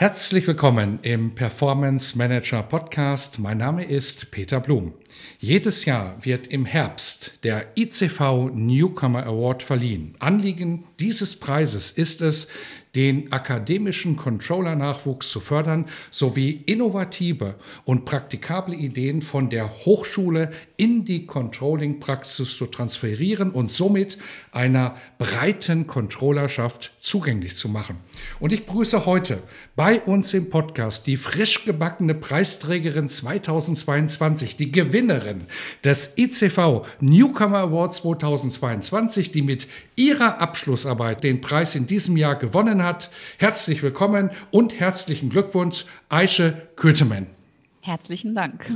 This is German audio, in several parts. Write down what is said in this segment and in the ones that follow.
Herzlich willkommen im Performance Manager Podcast. Mein Name ist Peter Blum. Jedes Jahr wird im Herbst der ICV Newcomer Award verliehen. Anliegen dieses Preises ist es, den akademischen Controller-Nachwuchs zu fördern sowie innovative und praktikable Ideen von der Hochschule in die Controlling-Praxis zu transferieren und somit einer breiten Controllerschaft zugänglich zu machen. Und ich begrüße heute bei uns im Podcast die frisch gebackene Preisträgerin 2022, die Gewinnerin des ICV Newcomer Awards 2022, die mit ihrer Abschlussarbeit den Preis in diesem Jahr gewonnen hat. Herzlich willkommen und herzlichen Glückwunsch, Aische Kötemann. Herzlichen Dank.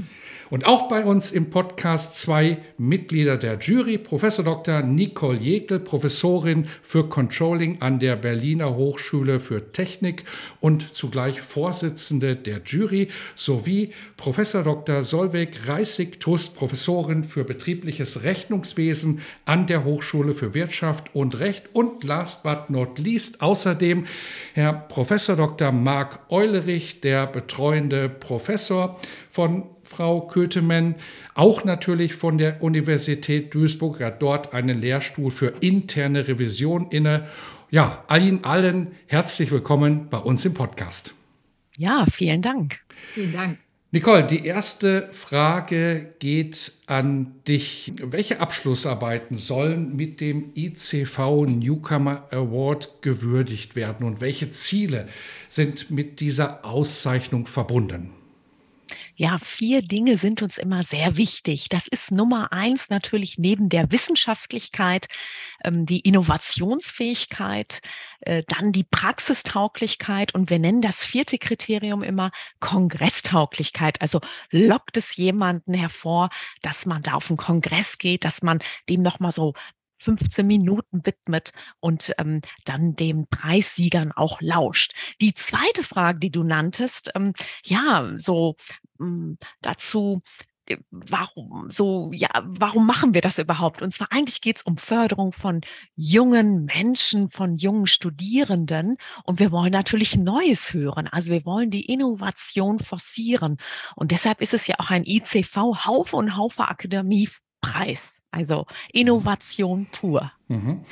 Und auch bei uns im Podcast zwei Mitglieder der Jury, Professor Dr. Nicole Jekel, Professorin für Controlling an der Berliner Hochschule für Technik und zugleich Vorsitzende der Jury, sowie Professor Dr. Solveig Reissig-Tust, Professorin für betriebliches Rechnungswesen an der Hochschule für Wirtschaft und Recht und last but not least außerdem Herr Professor Dr. Marc Eulerich, der betreuende Professor von Frau Kötemann, auch natürlich von der Universität Duisburg, hat dort einen Lehrstuhl für interne Revision inne. Ja, Ihnen allen herzlich willkommen bei uns im Podcast. Ja, vielen Dank. Vielen Dank. Nicole, die erste Frage geht an dich. Welche Abschlussarbeiten sollen mit dem ICV Newcomer Award gewürdigt werden und welche Ziele sind mit dieser Auszeichnung verbunden? Ja, vier Dinge sind uns immer sehr wichtig. Das ist Nummer eins natürlich neben der Wissenschaftlichkeit, ähm, die Innovationsfähigkeit, äh, dann die Praxistauglichkeit und wir nennen das vierte Kriterium immer Kongresstauglichkeit. Also lockt es jemanden hervor, dass man da auf einen Kongress geht, dass man dem nochmal so 15 Minuten widmet und ähm, dann den Preissiegern auch lauscht. Die zweite Frage, die du nanntest, ähm, ja, so dazu, äh, warum so, ja, warum machen wir das überhaupt? Und zwar eigentlich geht es um Förderung von jungen Menschen, von jungen Studierenden. Und wir wollen natürlich Neues hören. Also wir wollen die Innovation forcieren. Und deshalb ist es ja auch ein ICV Haufe und Haufe Akademiepreis. Also Innovation pur. Mhm.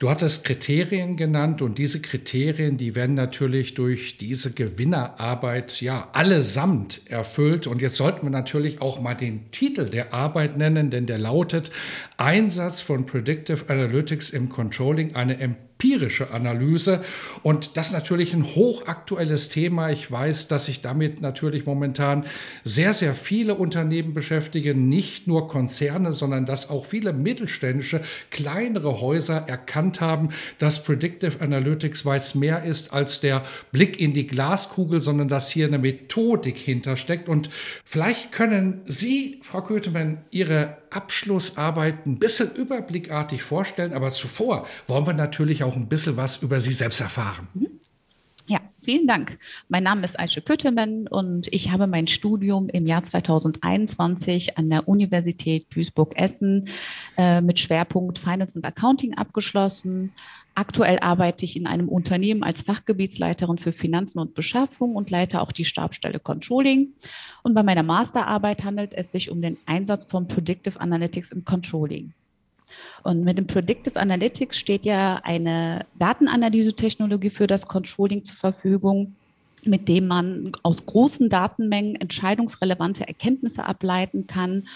Du hattest Kriterien genannt und diese Kriterien, die werden natürlich durch diese Gewinnerarbeit ja allesamt erfüllt. Und jetzt sollten wir natürlich auch mal den Titel der Arbeit nennen, denn der lautet Einsatz von Predictive Analytics im Controlling, eine Empfehlung empirische Analyse. Und das ist natürlich ein hochaktuelles Thema. Ich weiß, dass sich damit natürlich momentan sehr, sehr viele Unternehmen beschäftigen, nicht nur Konzerne, sondern dass auch viele mittelständische, kleinere Häuser erkannt haben, dass Predictive Analytics weit mehr ist als der Blick in die Glaskugel, sondern dass hier eine Methodik hintersteckt. Und vielleicht können Sie, Frau Kötemann, Ihre Abschlussarbeit ein bisschen überblickartig vorstellen, aber zuvor wollen wir natürlich auch ein bisschen was über Sie selbst erfahren. Mhm. Ja, vielen Dank. Mein Name ist Aische Küttemann und ich habe mein Studium im Jahr 2021 an der Universität Duisburg-Essen äh, mit Schwerpunkt Finance und Accounting abgeschlossen. Aktuell arbeite ich in einem Unternehmen als Fachgebietsleiterin für Finanzen und Beschaffung und leite auch die Stabstelle Controlling. Und bei meiner Masterarbeit handelt es sich um den Einsatz von Predictive Analytics im Controlling. Und mit dem Predictive Analytics steht ja eine Datenanalyse-Technologie für das Controlling zur Verfügung, mit dem man aus großen Datenmengen entscheidungsrelevante Erkenntnisse ableiten kann.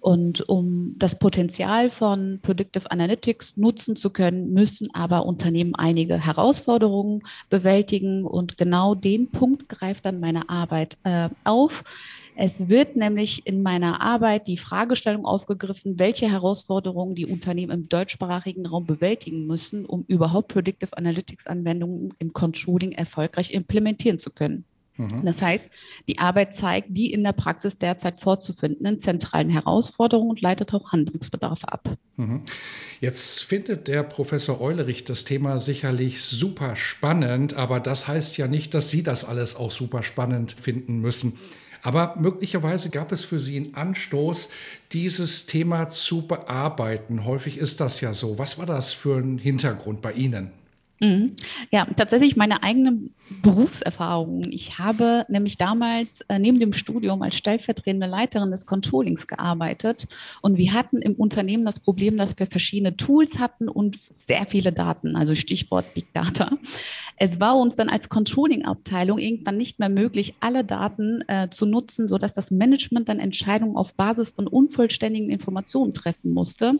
Und um das Potenzial von Predictive Analytics nutzen zu können, müssen aber Unternehmen einige Herausforderungen bewältigen. Und genau den Punkt greift dann meine Arbeit äh, auf. Es wird nämlich in meiner Arbeit die Fragestellung aufgegriffen, welche Herausforderungen die Unternehmen im deutschsprachigen Raum bewältigen müssen, um überhaupt Predictive Analytics Anwendungen im Controlling erfolgreich implementieren zu können. Mhm. Das heißt, die Arbeit zeigt die in der Praxis derzeit vorzufindenden zentralen Herausforderungen und leitet auch Handlungsbedarfe ab. Mhm. Jetzt findet der Professor Eulerich das Thema sicherlich super spannend, aber das heißt ja nicht, dass Sie das alles auch super spannend finden müssen. Aber möglicherweise gab es für Sie einen Anstoß, dieses Thema zu bearbeiten. Häufig ist das ja so. Was war das für ein Hintergrund bei Ihnen? Mhm. Ja, tatsächlich meine eigenen Berufserfahrungen. Ich habe nämlich damals äh, neben dem Studium als stellvertretende Leiterin des Controllings gearbeitet und wir hatten im Unternehmen das Problem, dass wir verschiedene Tools hatten und sehr viele Daten, also Stichwort Big Data. Es war uns dann als Controlling-Abteilung irgendwann nicht mehr möglich, alle Daten äh, zu nutzen, sodass das Management dann Entscheidungen auf Basis von unvollständigen Informationen treffen musste.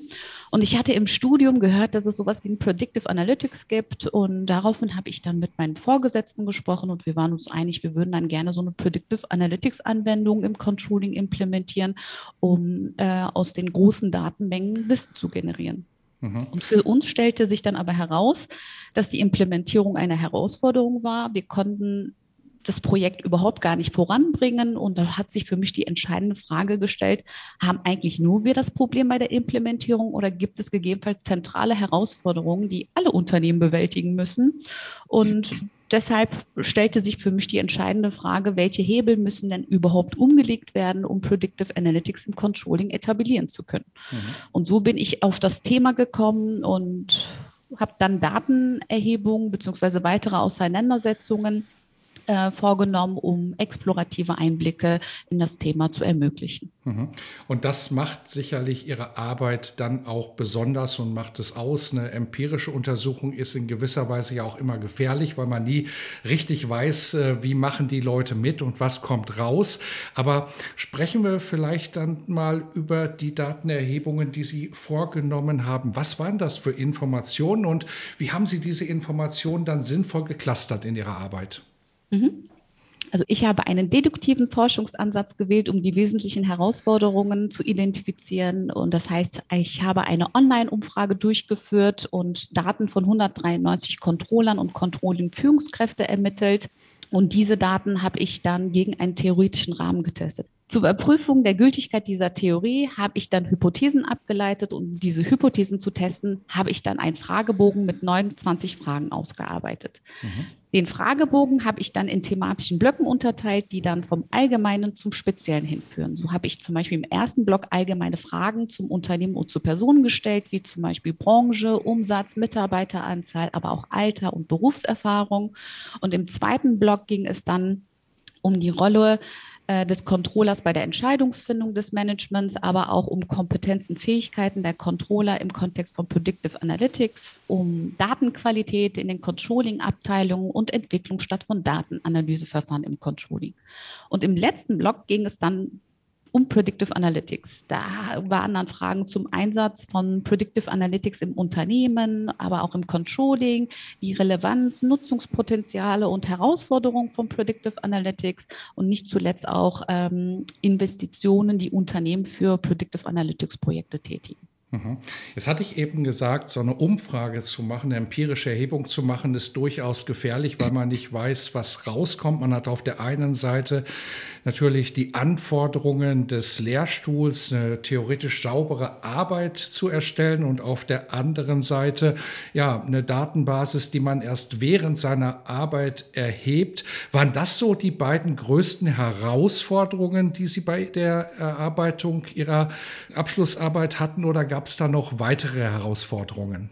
Und ich hatte im Studium gehört, dass es sowas wie ein Predictive Analytics gibt und daraufhin habe ich dann mit meinen Vorgesetzten gesprochen und wir waren uns einig, wir würden dann gerne so eine Predictive Analytics Anwendung im Controlling implementieren, um äh, aus den großen Datenmengen Wissen zu generieren. Mhm. Und für uns stellte sich dann aber heraus, dass die Implementierung eine Herausforderung war. Wir konnten das Projekt überhaupt gar nicht voranbringen. Und da hat sich für mich die entscheidende Frage gestellt, haben eigentlich nur wir das Problem bei der Implementierung oder gibt es gegebenenfalls zentrale Herausforderungen, die alle Unternehmen bewältigen müssen? Und deshalb stellte sich für mich die entscheidende Frage, welche Hebel müssen denn überhaupt umgelegt werden, um Predictive Analytics im Controlling etablieren zu können. Mhm. Und so bin ich auf das Thema gekommen und habe dann Datenerhebungen beziehungsweise weitere Auseinandersetzungen äh, vorgenommen, um explorative Einblicke in das Thema zu ermöglichen. Mhm. Und das macht sicherlich Ihre Arbeit dann auch besonders und macht es aus. Eine empirische Untersuchung ist in gewisser Weise ja auch immer gefährlich, weil man nie richtig weiß, äh, wie machen die Leute mit und was kommt raus. Aber sprechen wir vielleicht dann mal über die Datenerhebungen, die Sie vorgenommen haben. Was waren das für Informationen und wie haben Sie diese Informationen dann sinnvoll geclustert in Ihrer Arbeit? Mhm. Also ich habe einen deduktiven Forschungsansatz gewählt, um die wesentlichen Herausforderungen zu identifizieren. Und das heißt, ich habe eine Online-Umfrage durchgeführt und Daten von 193 Controllern und Controlling-Führungskräfte ermittelt. Und diese Daten habe ich dann gegen einen theoretischen Rahmen getestet. Zur Überprüfung der Gültigkeit dieser Theorie habe ich dann Hypothesen abgeleitet und um diese Hypothesen zu testen, habe ich dann einen Fragebogen mit 29 Fragen ausgearbeitet. Mhm. Den Fragebogen habe ich dann in thematischen Blöcken unterteilt, die dann vom Allgemeinen zum Speziellen hinführen. So habe ich zum Beispiel im ersten Block allgemeine Fragen zum Unternehmen und zu Personen gestellt, wie zum Beispiel Branche, Umsatz, Mitarbeiteranzahl, aber auch Alter und Berufserfahrung. Und im zweiten Block ging es dann um die Rolle äh, des Controllers bei der Entscheidungsfindung des Managements, aber auch um Kompetenzen, Fähigkeiten der Controller im Kontext von Predictive Analytics, um Datenqualität in den Controlling-Abteilungen und Entwicklung statt von Datenanalyseverfahren im Controlling. Und im letzten Block ging es dann um Predictive Analytics. Da waren dann Fragen zum Einsatz von Predictive Analytics im Unternehmen, aber auch im Controlling, die Relevanz, Nutzungspotenziale und Herausforderungen von Predictive Analytics und nicht zuletzt auch ähm, Investitionen, die Unternehmen für Predictive Analytics Projekte tätigen. Mhm. Jetzt hatte ich eben gesagt, so eine Umfrage zu machen, eine empirische Erhebung zu machen, ist durchaus gefährlich, weil man nicht weiß, was rauskommt. Man hat auf der einen Seite natürlich die Anforderungen des Lehrstuhls, eine theoretisch saubere Arbeit zu erstellen und auf der anderen Seite ja eine Datenbasis, die man erst während seiner Arbeit erhebt. Waren das so die beiden größten Herausforderungen, die Sie bei der Erarbeitung Ihrer Abschlussarbeit hatten oder gab es da noch weitere Herausforderungen?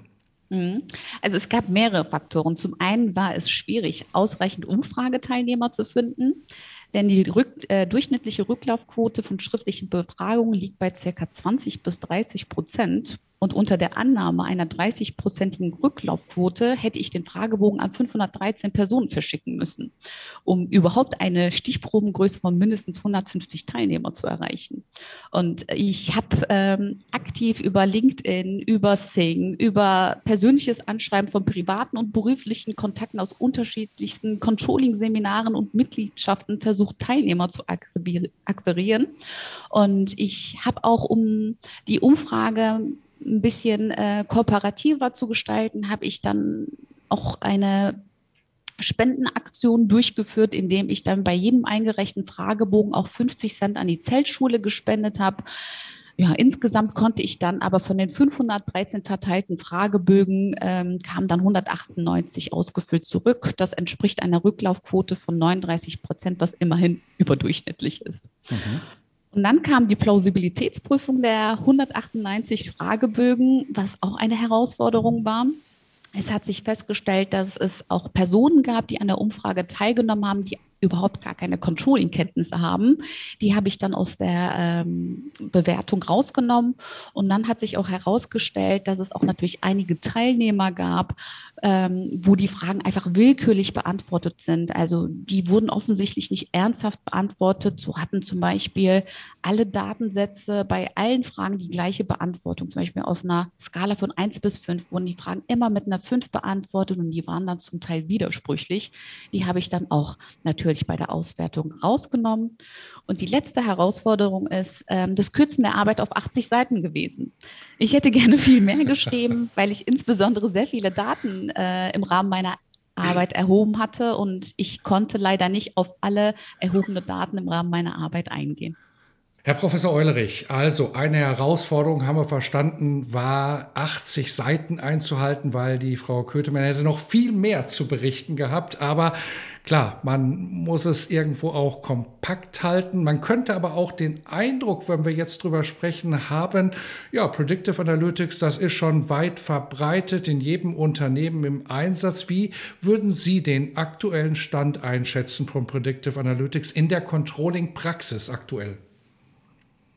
Mhm. Also es gab mehrere Faktoren. Zum einen war es schwierig, ausreichend Umfrageteilnehmer zu finden. Denn die rück, äh, durchschnittliche Rücklaufquote von schriftlichen Befragungen liegt bei ca. 20 bis 30 Prozent. Und unter der Annahme einer 30-prozentigen Rücklaufquote hätte ich den Fragebogen an 513 Personen verschicken müssen, um überhaupt eine Stichprobengröße von mindestens 150 Teilnehmer zu erreichen. Und ich habe ähm, aktiv über LinkedIn, über Sing, über persönliches Anschreiben von privaten und beruflichen Kontakten aus unterschiedlichsten Controlling-Seminaren und Mitgliedschaften versucht, versucht, Teilnehmer zu akquirieren. Und ich habe auch, um die Umfrage ein bisschen äh, kooperativer zu gestalten, habe ich dann auch eine Spendenaktion durchgeführt, indem ich dann bei jedem eingereichten Fragebogen auch 50 Cent an die Zeltschule gespendet habe. Ja, insgesamt konnte ich dann aber von den 513 verteilten Fragebögen ähm, kamen dann 198 ausgefüllt zurück. Das entspricht einer Rücklaufquote von 39 Prozent, was immerhin überdurchschnittlich ist. Mhm. Und dann kam die Plausibilitätsprüfung der 198 Fragebögen, was auch eine Herausforderung war. Es hat sich festgestellt, dass es auch Personen gab, die an der Umfrage teilgenommen haben, die überhaupt gar keine Controlling-Kenntnisse haben. Die habe ich dann aus der ähm, Bewertung rausgenommen. Und dann hat sich auch herausgestellt, dass es auch natürlich einige Teilnehmer gab, ähm, wo die Fragen einfach willkürlich beantwortet sind. Also die wurden offensichtlich nicht ernsthaft beantwortet. So hatten zum Beispiel alle Datensätze bei allen Fragen die gleiche Beantwortung. Zum Beispiel auf einer Skala von 1 bis 5 wurden die Fragen immer mit einer 5 beantwortet und die waren dann zum Teil widersprüchlich. Die habe ich dann auch natürlich bei der Auswertung rausgenommen. Und die letzte Herausforderung ist ähm, das Kürzen der Arbeit auf 80 Seiten gewesen. Ich hätte gerne viel mehr geschrieben, weil ich insbesondere sehr viele Daten äh, im Rahmen meiner Arbeit erhoben hatte und ich konnte leider nicht auf alle erhobene Daten im Rahmen meiner Arbeit eingehen. Herr Professor Eulerich, also eine Herausforderung, haben wir verstanden, war 80 Seiten einzuhalten, weil die Frau Kötemann hätte noch viel mehr zu berichten gehabt. Aber klar, man muss es irgendwo auch kompakt halten. Man könnte aber auch den Eindruck, wenn wir jetzt drüber sprechen, haben, ja, Predictive Analytics, das ist schon weit verbreitet in jedem Unternehmen im Einsatz. Wie würden Sie den aktuellen Stand einschätzen von Predictive Analytics in der Controlling-Praxis aktuell?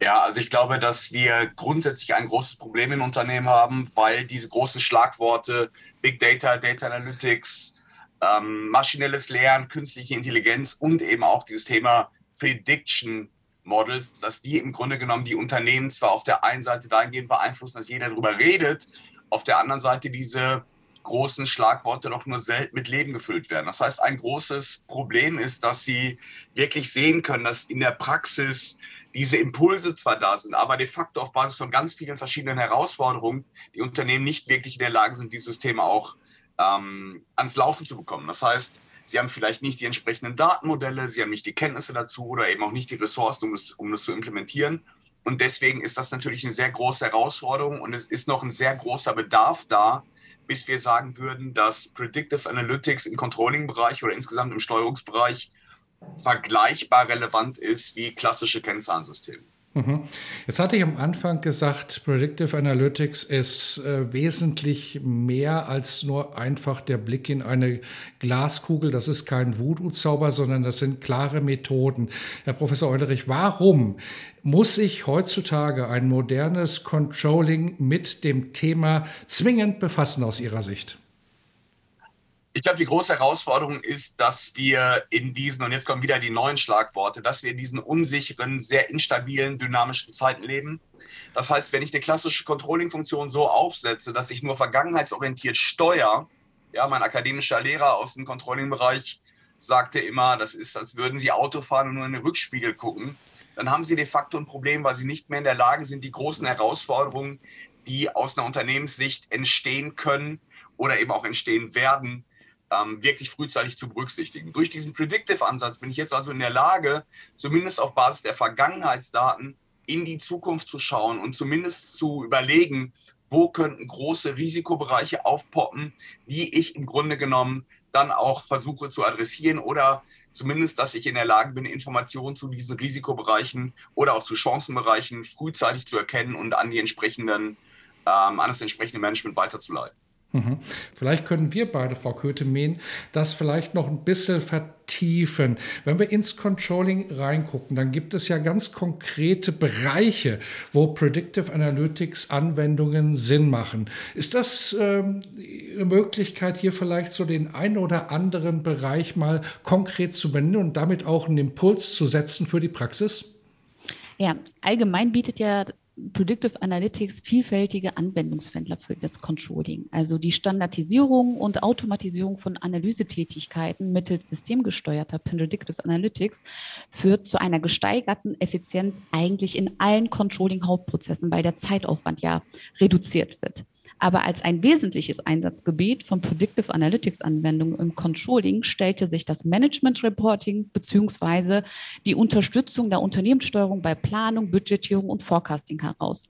Ja, also ich glaube, dass wir grundsätzlich ein großes Problem im Unternehmen haben, weil diese großen Schlagworte Big Data, Data Analytics, ähm, maschinelles Lernen, künstliche Intelligenz und eben auch dieses Thema Prediction Models, dass die im Grunde genommen die Unternehmen zwar auf der einen Seite dahingehend beeinflussen, dass jeder darüber redet, auf der anderen Seite diese großen Schlagworte doch nur selten mit Leben gefüllt werden. Das heißt, ein großes Problem ist, dass sie wirklich sehen können, dass in der Praxis diese Impulse zwar da sind, aber de facto auf Basis von ganz vielen verschiedenen Herausforderungen die Unternehmen nicht wirklich in der Lage sind, dieses Thema auch ähm, ans Laufen zu bekommen. Das heißt, sie haben vielleicht nicht die entsprechenden Datenmodelle, sie haben nicht die Kenntnisse dazu oder eben auch nicht die Ressourcen, um das, um das zu implementieren. Und deswegen ist das natürlich eine sehr große Herausforderung und es ist noch ein sehr großer Bedarf da, bis wir sagen würden, dass Predictive Analytics im Controlling-Bereich oder insgesamt im Steuerungsbereich vergleichbar relevant ist wie klassische Kennzahlensysteme. Mhm. Jetzt hatte ich am Anfang gesagt, Predictive Analytics ist äh, wesentlich mehr als nur einfach der Blick in eine Glaskugel. Das ist kein Voodoo-Zauber, sondern das sind klare Methoden. Herr Professor Eulerich, warum muss sich heutzutage ein modernes Controlling mit dem Thema zwingend befassen aus Ihrer Sicht? Ich glaube, die große Herausforderung ist, dass wir in diesen, und jetzt kommen wieder die neuen Schlagworte, dass wir in diesen unsicheren, sehr instabilen, dynamischen Zeiten leben. Das heißt, wenn ich eine klassische Controlling-Funktion so aufsetze, dass ich nur vergangenheitsorientiert steuere, ja, mein akademischer Lehrer aus dem Controlling-Bereich sagte immer, das ist, als würden Sie Auto fahren und nur in den Rückspiegel gucken, dann haben Sie de facto ein Problem, weil Sie nicht mehr in der Lage sind, die großen Herausforderungen, die aus einer Unternehmenssicht entstehen können oder eben auch entstehen werden, ähm, wirklich frühzeitig zu berücksichtigen. Durch diesen Predictive-Ansatz bin ich jetzt also in der Lage, zumindest auf Basis der Vergangenheitsdaten in die Zukunft zu schauen und zumindest zu überlegen, wo könnten große Risikobereiche aufpoppen, die ich im Grunde genommen dann auch versuche zu adressieren oder zumindest, dass ich in der Lage bin, Informationen zu diesen Risikobereichen oder auch zu Chancenbereichen frühzeitig zu erkennen und an die entsprechenden, ähm, an das entsprechende Management weiterzuleiten. Mhm. Vielleicht können wir beide, Frau Kötemen, das vielleicht noch ein bisschen vertiefen. Wenn wir ins Controlling reingucken, dann gibt es ja ganz konkrete Bereiche, wo Predictive Analytics Anwendungen Sinn machen. Ist das ähm, eine Möglichkeit, hier vielleicht so den einen oder anderen Bereich mal konkret zu benennen und damit auch einen Impuls zu setzen für die Praxis? Ja, allgemein bietet ja Predictive Analytics vielfältige Anwendungsfelder für das Controlling. Also die Standardisierung und Automatisierung von Analysetätigkeiten mittels systemgesteuerter Predictive Analytics führt zu einer gesteigerten Effizienz eigentlich in allen Controlling-Hauptprozessen, weil der Zeitaufwand ja reduziert wird. Aber als ein wesentliches Einsatzgebiet von Predictive Analytics Anwendungen im Controlling stellte sich das Management Reporting beziehungsweise die Unterstützung der Unternehmenssteuerung bei Planung, Budgetierung und Forecasting heraus.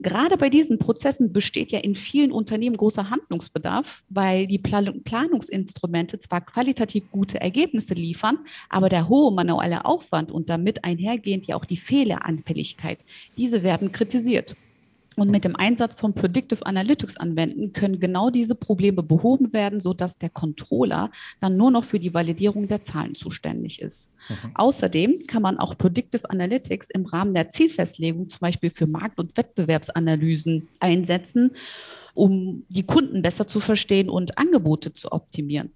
Gerade bei diesen Prozessen besteht ja in vielen Unternehmen großer Handlungsbedarf, weil die Planungsinstrumente zwar qualitativ gute Ergebnisse liefern, aber der hohe manuelle Aufwand und damit einhergehend ja auch die Fehleranfälligkeit, diese werden kritisiert. Und mit dem Einsatz von Predictive Analytics anwenden können genau diese Probleme behoben werden, sodass der Controller dann nur noch für die Validierung der Zahlen zuständig ist. Mhm. Außerdem kann man auch Predictive Analytics im Rahmen der Zielfestlegung zum Beispiel für Markt- und Wettbewerbsanalysen einsetzen, um die Kunden besser zu verstehen und Angebote zu optimieren.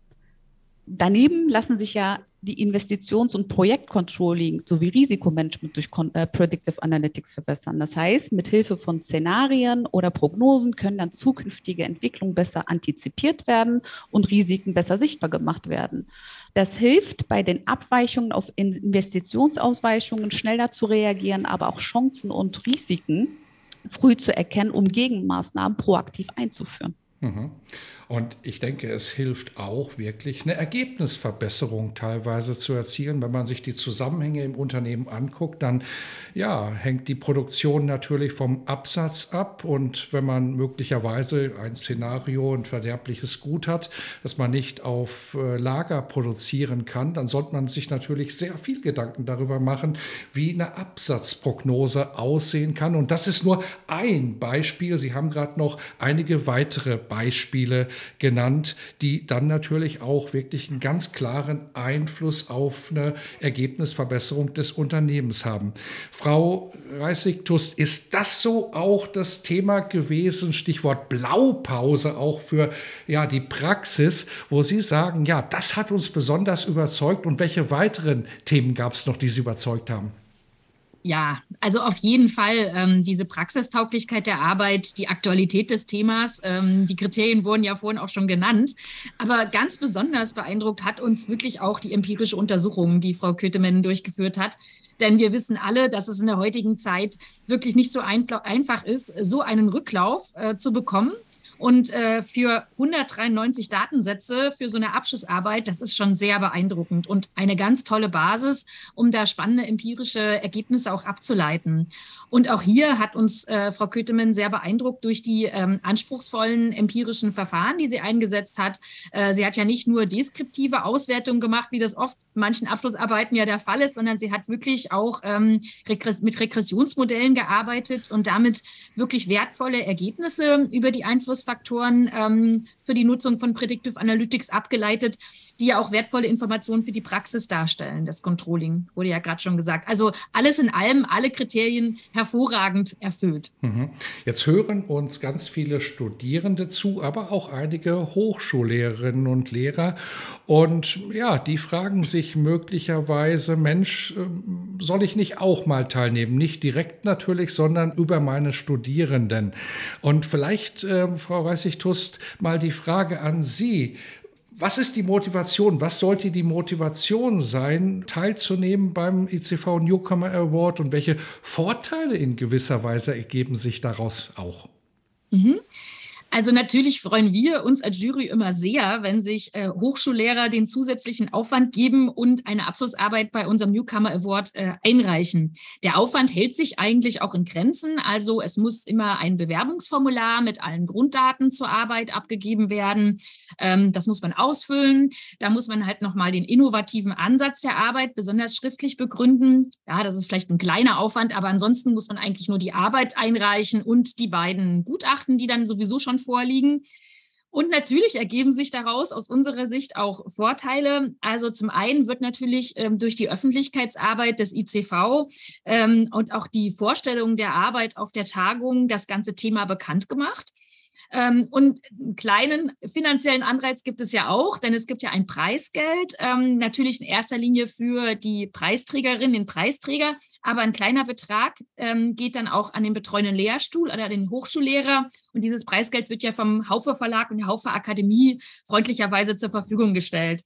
Daneben lassen sich ja die Investitions- und Projektcontrolling sowie Risikomanagement durch äh, Predictive Analytics verbessern. Das heißt, mit Hilfe von Szenarien oder Prognosen können dann zukünftige Entwicklungen besser antizipiert werden und Risiken besser sichtbar gemacht werden. Das hilft bei den Abweichungen auf Investitionsausweichungen schneller zu reagieren, aber auch Chancen und Risiken früh zu erkennen, um Gegenmaßnahmen proaktiv einzuführen. Mhm. Und ich denke, es hilft auch wirklich, eine Ergebnisverbesserung teilweise zu erzielen. Wenn man sich die Zusammenhänge im Unternehmen anguckt, dann ja, hängt die Produktion natürlich vom Absatz ab. Und wenn man möglicherweise ein Szenario, ein verderbliches Gut hat, das man nicht auf äh, Lager produzieren kann, dann sollte man sich natürlich sehr viel Gedanken darüber machen, wie eine Absatzprognose aussehen kann. Und das ist nur ein Beispiel. Sie haben gerade noch einige weitere Beispiele genannt, die dann natürlich auch wirklich einen ganz klaren Einfluss auf eine Ergebnisverbesserung des Unternehmens haben. Frau Reissig-Tust, ist das so auch das Thema gewesen, Stichwort Blaupause auch für ja, die Praxis, wo Sie sagen, ja, das hat uns besonders überzeugt und welche weiteren Themen gab es noch, die Sie überzeugt haben? Ja, also auf jeden Fall ähm, diese Praxistauglichkeit der Arbeit, die Aktualität des Themas. Ähm, die Kriterien wurden ja vorhin auch schon genannt. Aber ganz besonders beeindruckt hat uns wirklich auch die empirische Untersuchung, die Frau Kötemann durchgeführt hat. Denn wir wissen alle, dass es in der heutigen Zeit wirklich nicht so einfach ist, so einen Rücklauf äh, zu bekommen und äh, für 193 Datensätze für so eine Abschlussarbeit, das ist schon sehr beeindruckend und eine ganz tolle Basis, um da spannende empirische Ergebnisse auch abzuleiten. Und auch hier hat uns äh, Frau Kötemann sehr beeindruckt durch die ähm, anspruchsvollen empirischen Verfahren, die sie eingesetzt hat. Äh, sie hat ja nicht nur deskriptive Auswertungen gemacht, wie das oft manchen Abschlussarbeiten ja der Fall ist, sondern sie hat wirklich auch ähm, mit Regressionsmodellen gearbeitet und damit wirklich wertvolle Ergebnisse über die Einflussfaktoren ähm, für die Nutzung von Predictive Analytics abgeleitet die ja auch wertvolle Informationen für die Praxis darstellen. Das Controlling wurde ja gerade schon gesagt. Also alles in allem, alle Kriterien hervorragend erfüllt. Mhm. Jetzt hören uns ganz viele Studierende zu, aber auch einige Hochschullehrerinnen und Lehrer. Und ja, die fragen sich möglicherweise, Mensch, ähm, soll ich nicht auch mal teilnehmen? Nicht direkt natürlich, sondern über meine Studierenden. Und vielleicht, äh, Frau Reissig-Tust, mal die Frage an Sie was ist die Motivation? Was sollte die Motivation sein, teilzunehmen beim ICV Newcomer Award und welche Vorteile in gewisser Weise ergeben sich daraus auch? Mhm. Also natürlich freuen wir uns als Jury immer sehr, wenn sich äh, Hochschullehrer den zusätzlichen Aufwand geben und eine Abschlussarbeit bei unserem Newcomer Award äh, einreichen. Der Aufwand hält sich eigentlich auch in Grenzen. Also es muss immer ein Bewerbungsformular mit allen Grunddaten zur Arbeit abgegeben werden. Ähm, das muss man ausfüllen. Da muss man halt nochmal den innovativen Ansatz der Arbeit besonders schriftlich begründen. Ja, das ist vielleicht ein kleiner Aufwand, aber ansonsten muss man eigentlich nur die Arbeit einreichen und die beiden Gutachten, die dann sowieso schon vorliegen. Und natürlich ergeben sich daraus aus unserer Sicht auch Vorteile. Also zum einen wird natürlich ähm, durch die Öffentlichkeitsarbeit des ICV ähm, und auch die Vorstellung der Arbeit auf der Tagung das ganze Thema bekannt gemacht. Ähm, und einen kleinen finanziellen Anreiz gibt es ja auch, denn es gibt ja ein Preisgeld, ähm, natürlich in erster Linie für die Preisträgerin, den Preisträger, aber ein kleiner Betrag ähm, geht dann auch an den betreuenden Lehrstuhl oder den Hochschullehrer. Und dieses Preisgeld wird ja vom Haufe Verlag und der Haufe Akademie freundlicherweise zur Verfügung gestellt.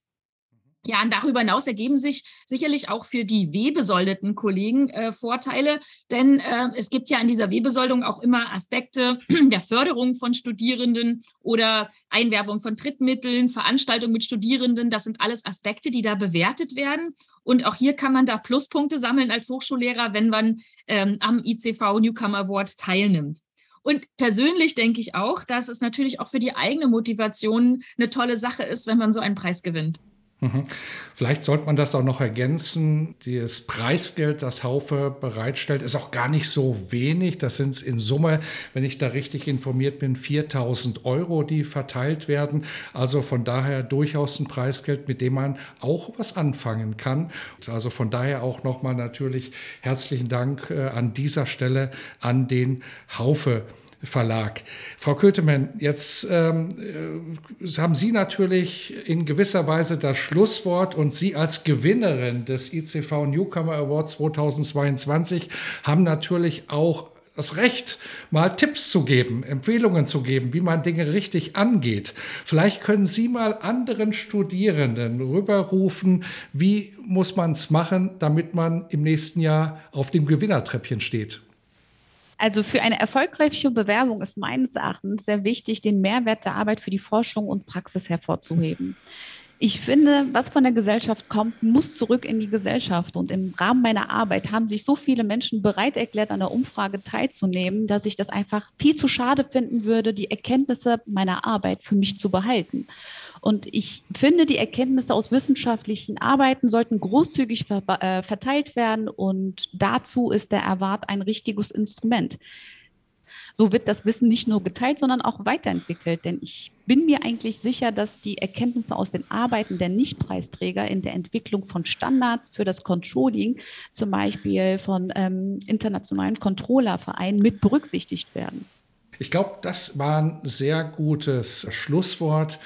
Ja, und darüber hinaus ergeben sich sicherlich auch für die wehbesoldeten Kollegen äh, Vorteile, denn äh, es gibt ja in dieser Wehbesoldung auch immer Aspekte der Förderung von Studierenden oder Einwerbung von Drittmitteln, Veranstaltungen mit Studierenden. Das sind alles Aspekte, die da bewertet werden. Und auch hier kann man da Pluspunkte sammeln als Hochschullehrer, wenn man ähm, am ICV Newcomer Award teilnimmt. Und persönlich denke ich auch, dass es natürlich auch für die eigene Motivation eine tolle Sache ist, wenn man so einen Preis gewinnt. Mhm. Vielleicht sollte man das auch noch ergänzen. Das Preisgeld, das Haufe bereitstellt, ist auch gar nicht so wenig. Das sind in Summe, wenn ich da richtig informiert bin, 4000 Euro, die verteilt werden. Also von daher durchaus ein Preisgeld, mit dem man auch was anfangen kann. Also von daher auch nochmal natürlich herzlichen Dank äh, an dieser Stelle an den Haufe. Verlag. Frau Kötemann, jetzt ähm, äh, haben Sie natürlich in gewisser Weise das Schlusswort und Sie als Gewinnerin des ICV Newcomer Awards 2022 haben natürlich auch das Recht, mal Tipps zu geben, Empfehlungen zu geben, wie man Dinge richtig angeht. Vielleicht können Sie mal anderen Studierenden rüberrufen, wie muss man es machen, damit man im nächsten Jahr auf dem Gewinnertreppchen steht. Also für eine erfolgreiche Bewerbung ist meines Erachtens sehr wichtig, den Mehrwert der Arbeit für die Forschung und Praxis hervorzuheben. Ich finde, was von der Gesellschaft kommt, muss zurück in die Gesellschaft. Und im Rahmen meiner Arbeit haben sich so viele Menschen bereit erklärt, an der Umfrage teilzunehmen, dass ich das einfach viel zu schade finden würde, die Erkenntnisse meiner Arbeit für mich zu behalten. Und ich finde, die Erkenntnisse aus wissenschaftlichen Arbeiten sollten großzügig ver äh, verteilt werden. Und dazu ist der Erwart ein richtiges Instrument. So wird das Wissen nicht nur geteilt, sondern auch weiterentwickelt. Denn ich bin mir eigentlich sicher, dass die Erkenntnisse aus den Arbeiten der Nichtpreisträger in der Entwicklung von Standards für das Controlling, zum Beispiel von ähm, internationalen Controllervereinen, mit berücksichtigt werden. Ich glaube, das war ein sehr gutes Schlusswort.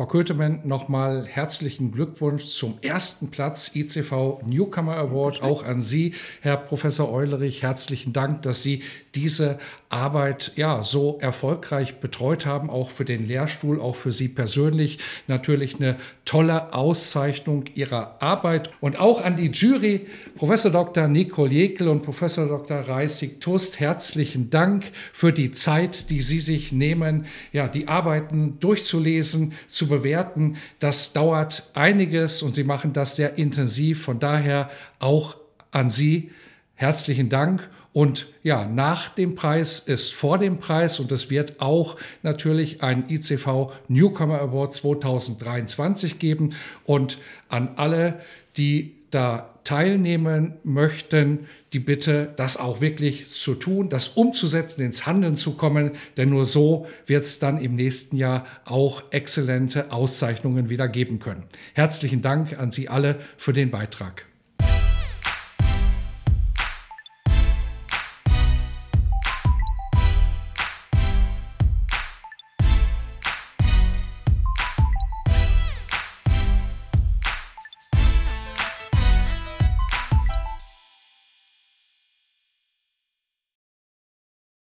Frau Kötemann, nochmal herzlichen Glückwunsch zum ersten Platz ICV Newcomer Award. Auch an Sie, Herr Professor Eulerich, herzlichen Dank, dass Sie diese Arbeit ja so erfolgreich betreut haben, auch für den Lehrstuhl, auch für Sie persönlich. Natürlich eine tolle Auszeichnung Ihrer Arbeit und auch an die Jury, Professor Dr. Nicole Jekel und Professor Dr. Reisig-Tust, herzlichen Dank für die Zeit, die Sie sich nehmen, ja, die Arbeiten durchzulesen, zu bewerten. Das dauert einiges und Sie machen das sehr intensiv. Von daher auch an Sie herzlichen Dank. Und ja, nach dem Preis ist vor dem Preis und es wird auch natürlich ein ICV Newcomer Award 2023 geben. Und an alle, die da teilnehmen möchten, die Bitte, das auch wirklich zu tun, das umzusetzen, ins Handeln zu kommen, denn nur so wird es dann im nächsten Jahr auch exzellente Auszeichnungen wieder geben können. Herzlichen Dank an Sie alle für den Beitrag.